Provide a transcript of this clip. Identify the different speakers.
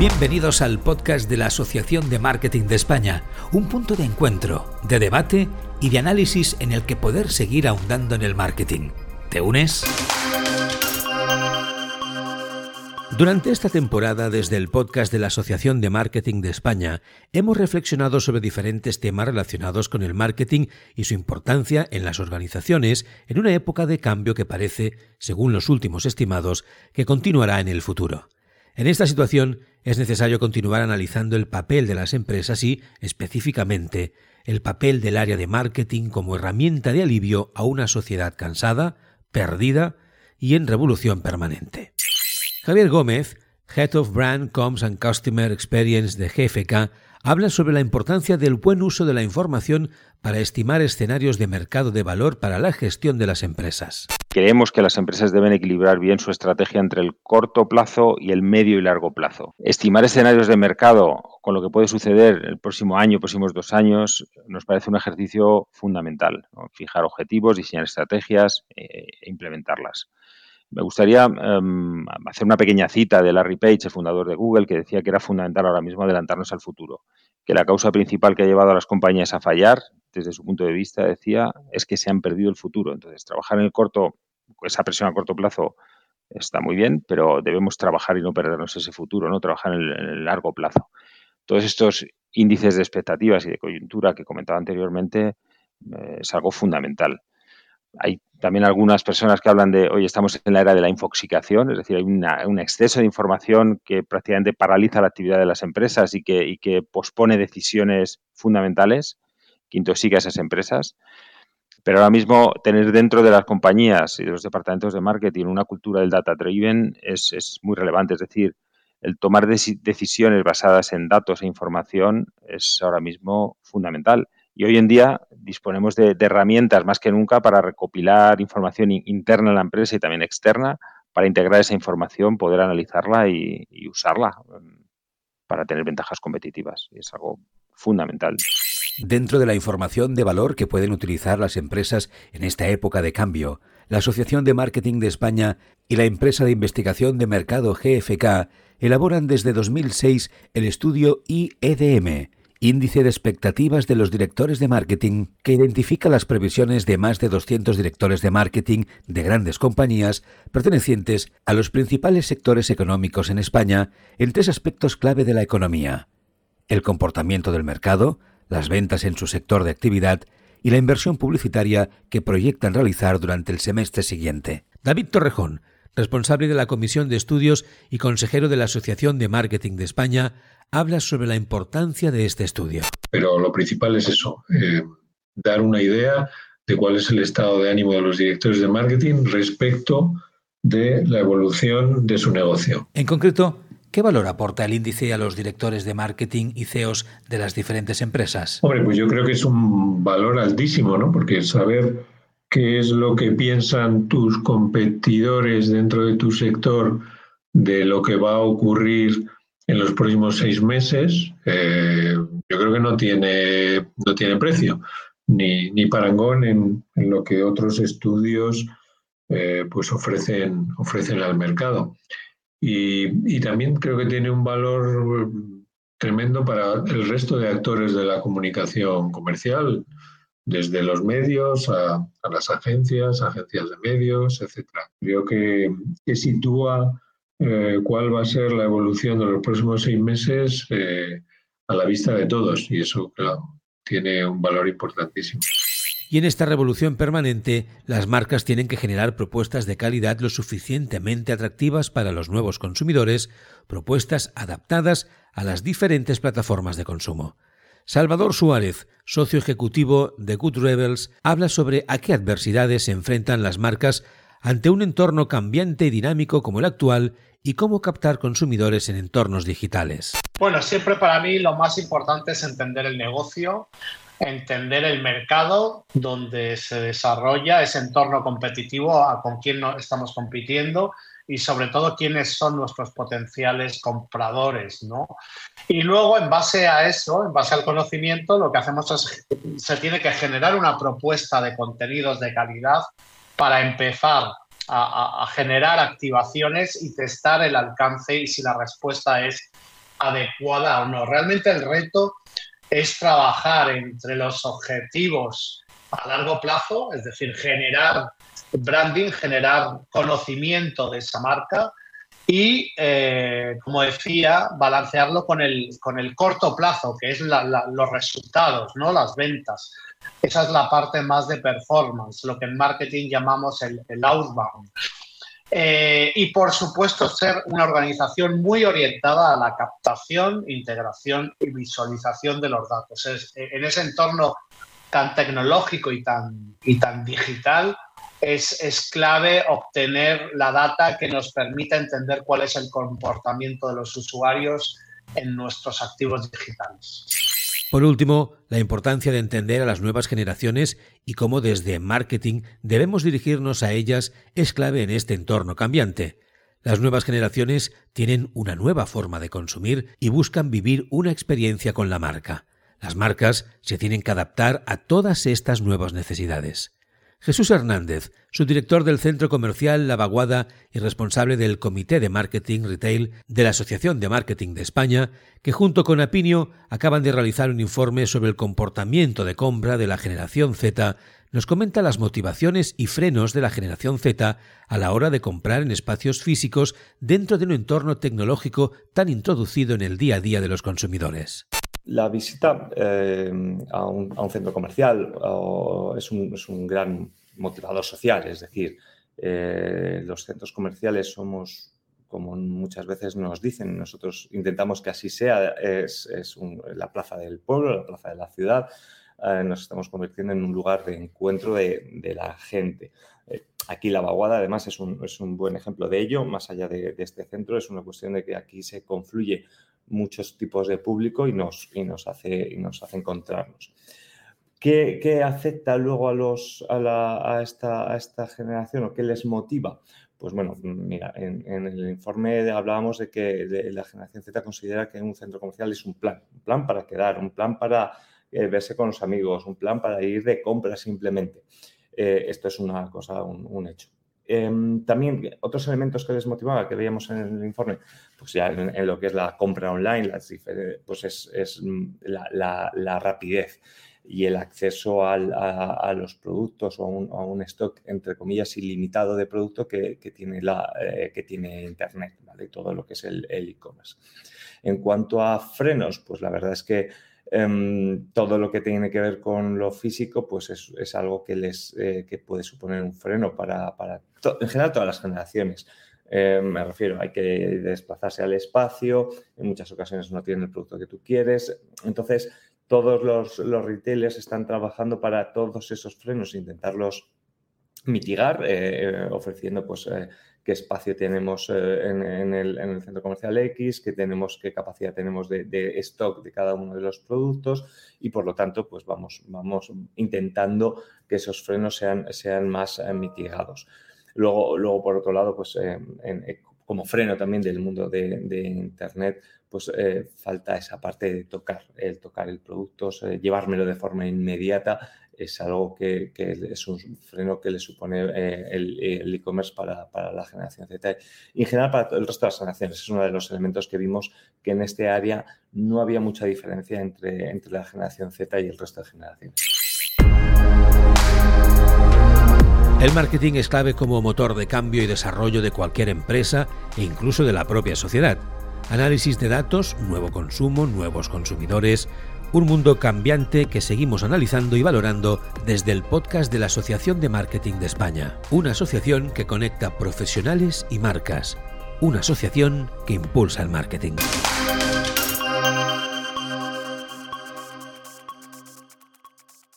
Speaker 1: Bienvenidos al podcast de la Asociación de Marketing de España, un punto de encuentro, de debate y de análisis en el que poder seguir ahondando en el marketing. ¿Te unes? Durante esta temporada, desde el podcast de la Asociación de Marketing de España, hemos reflexionado sobre diferentes temas relacionados con el marketing y su importancia en las organizaciones en una época de cambio que parece, según los últimos estimados, que continuará en el futuro. En esta situación es necesario continuar analizando el papel de las empresas y, específicamente, el papel del área de marketing como herramienta de alivio a una sociedad cansada, perdida y en revolución permanente. Javier Gómez, Head of Brand Comms and Customer Experience de GFK, habla sobre la importancia del buen uso de la información para estimar escenarios de mercado de valor para la gestión de las empresas.
Speaker 2: Creemos que las empresas deben equilibrar bien su estrategia entre el corto plazo y el medio y largo plazo. Estimar escenarios de mercado con lo que puede suceder el próximo año, próximos dos años, nos parece un ejercicio fundamental. Fijar objetivos, diseñar estrategias eh, e implementarlas. Me gustaría em, hacer una pequeña cita de Larry Page, el fundador de Google, que decía que era fundamental ahora mismo adelantarnos al futuro, que la causa principal que ha llevado a las compañías a fallar, desde su punto de vista, decía, es que se han perdido el futuro. Entonces, trabajar en el corto, esa presión a corto plazo está muy bien, pero debemos trabajar y no perdernos ese futuro, no trabajar en el, largo plazo. Todos estos índices de expectativas y de coyuntura que comentaba anteriormente eh, es algo fundamental. Hay también algunas personas que hablan de, hoy estamos en la era de la infoxicación, es decir, hay un exceso de información que prácticamente paraliza la actividad de las empresas y que, y que pospone decisiones fundamentales, que intoxica a esas empresas. Pero ahora mismo tener dentro de las compañías y de los departamentos de marketing una cultura del data driven es, es muy relevante. Es decir, el tomar decisiones basadas en datos e información es ahora mismo fundamental. Y hoy en día disponemos de, herramientas más que nunca para recopilar información interna en la empresa y también externa para integrar esa información, poder analizarla y, y usarla em, para tener ventajas competitivas. Y es algo fundamental.
Speaker 1: Dentro de la información de valor que pueden utilizar las empresas en esta época de cambio, la Asociación de Marketing de España y la empresa de investigación de mercado GFK elaboran desde 2006 el estudio IEDM, índice de expectativas de los directores de marketing que identifica las previsiones de más de 200 directores de marketing de grandes compañías pertenecientes a los principales sectores económicos en España en tres aspectos clave de la economía. El comportamiento del mercado, las ventas en su sector de actividad y la inversión publicitaria que proyectan realizar durante el semestre siguiente. David Torrejón, responsable de la Comisión de Estudios y consejero de la Asociación de Marketing de España, habla sobre la importancia de este estudio.
Speaker 3: Pero lo principal es eso, eh, dar una idea de cuál es el estado de ánimo de los directores de marketing respecto de la evolución de su negocio.
Speaker 1: En concreto, ¿qué valor aporta el índice a los directores de marketing y CEOs de las diferentes empresas?
Speaker 3: Hombre, pues yo creo que es un valor altísimo, ¿no? Porque saber qué es lo que piensan tus competidores dentro de tu sector de lo que va a ocurrir en los próximos seis meses, eh, yo creo que no tiene, no tiene precio, ni, ni parangón en, lo que otros estudios eh, pues ofrecen, ofrecen al mercado. Y, y, también creo que tiene un valor tremendo para el resto de actores de la comunicación comercial, desde los medios a, a las agencias, agencias de medios, etc. Creo que, que sitúa eh, cuál va a ser la evolución de los próximos seis meses eh, a la vista de todos. Y eso, claro, tiene un valor importantísimo.
Speaker 1: Y en esta revolución permanente, las marcas tienen que generar propuestas de calidad lo suficientemente atractivas para los nuevos consumidores, propuestas adaptadas a las diferentes plataformas de consumo. Salvador Suárez, socio ejecutivo de Good Rebels, habla sobre a qué adversidades se enfrentan las marcas ante un entorno cambiante y dinámico como el actual y cómo captar consumidores en entornos digitales?
Speaker 4: Bueno, siempre para mí lo más importante es entender el negocio, entender el mercado donde se desarrolla ese entorno competitivo, a con quién estamos compitiendo y sobre todo quiénes son nuestros potenciales compradores, ¿no? Y luego, en base a eso, en base al conocimiento, lo que hacemos es, se tiene que generar una propuesta de contenidos de calidad para empezar a, generar activaciones y testar el alcance y si la respuesta es adecuada o no. Realmente el reto es trabajar entre los objetivos a largo plazo, es decir, generar branding, generar conocimiento de esa marca y, eh, como decía, balancearlo con el, con el corto plazo, que es los resultados, ¿no? las ventas. Esa es la parte más de performance, lo que en marketing llamamos el, outbound. Eh, y por supuesto ser una organización muy orientada a la captación, integración y visualización de los datos. en ese entorno tan tecnológico y tan, y tan digital, es, es, clave obtener la data que nos permita entender cuál es el comportamiento de los usuarios en nuestros activos digitales.
Speaker 1: Por último, la importancia de entender a las nuevas generaciones y cómo desde marketing debemos dirigirnos a ellas es clave en este entorno cambiante. Las nuevas generaciones tienen una nueva forma de consumir y buscan vivir una experiencia con la marca. Las marcas se tienen que adaptar a todas estas nuevas necesidades. Jesús Hernández, subdirector del Centro Comercial La Vaguada y responsable del Comité de Marketing Retail de la Asociación de Marketing de España, que junto con Apinio acaban de realizar un informe sobre el comportamiento de compra de la generación Z, nos comenta las motivaciones y frenos de la generación Z a la hora de comprar en espacios físicos dentro de un entorno tecnológico tan introducido en el día a día de los consumidores.
Speaker 5: La visita eh, a, un, centro comercial es, un, gran motivador social, es decir, eh, los centros comerciales somos, como muchas veces nos dicen, nosotros intentamos que así sea, es, la plaza del pueblo, la plaza de la ciudad, eh, nos estamos convirtiendo en un lugar de encuentro de, la gente. aquí la vaguada además es un, buen ejemplo de ello, más allá de, de, este centro, es una cuestión de que aquí se confluye muchos tipos de público y nos, y nos, hace, y nos hace encontrarnos. ¿Qué, afecta luego a, los, a, la, a, esta, a esta generación o qué les motiva? Pues bueno, mira, en, el informe hablábamos de que la generación Z considera que un centro comercial es un plan, un plan para quedar, un plan para eh, verse con los amigos, un plan para ir de compra simplemente. Eh, esto es una cosa, un hecho. Em, también otros elementos que les motivaba, que veíamos en el informe, pues ya en, lo que es la compra online, pues es, mm, la, rapidez y el acceso a, los productos o a un, stock, entre comillas, ilimitado de producto que, tiene, la, eh, que tiene Internet, ¿vale? todo lo que es el e-commerce. en cuanto a frenos, pues la verdad es que Em, todo lo que tiene que ver con lo físico, pues es, algo que les eh, que puede suponer un freno para, en general todas las generaciones. Em, me refiero, hay que desplazarse al espacio, en muchas ocasiones no tienen el producto que tú quieres. Entonces, todos los, los retailers están trabajando para todos esos frenos, intentarlos mitigar, eh, ofreciendo pues eh, qué espacio tenemos eh, en, el, centro comercial X, qué, tenemos, qué capacidad tenemos de, stock de cada uno de los productos y por lo tanto pues vamos, vamos intentando que esos frenos sean, sean más eh, mitigados. Luego, luego, por otro lado, pues eh, como freno también del mundo de, Internet, pues falta esa parte de tocar, el tocar el producto, llevármelo de forma inmediata es algo que, es un freno que le supone eh, el e-commerce para, la generación Z. Y en general para el resto de las generaciones. Es uno de los elementos que vimos que en este área no había mucha diferencia entre, entre la generación Z y el resto de generaciones.
Speaker 1: El marketing es clave como motor de cambio y desarrollo de cualquier empresa e incluso de la propia sociedad. Análisis de datos, nuevo consumo, nuevos consumidores, un mundo cambiante que seguimos analizando y valorando desde el podcast de la Asociación de Marketing de España, una asociación que conecta profesionales y marcas, una asociación que impulsa el marketing.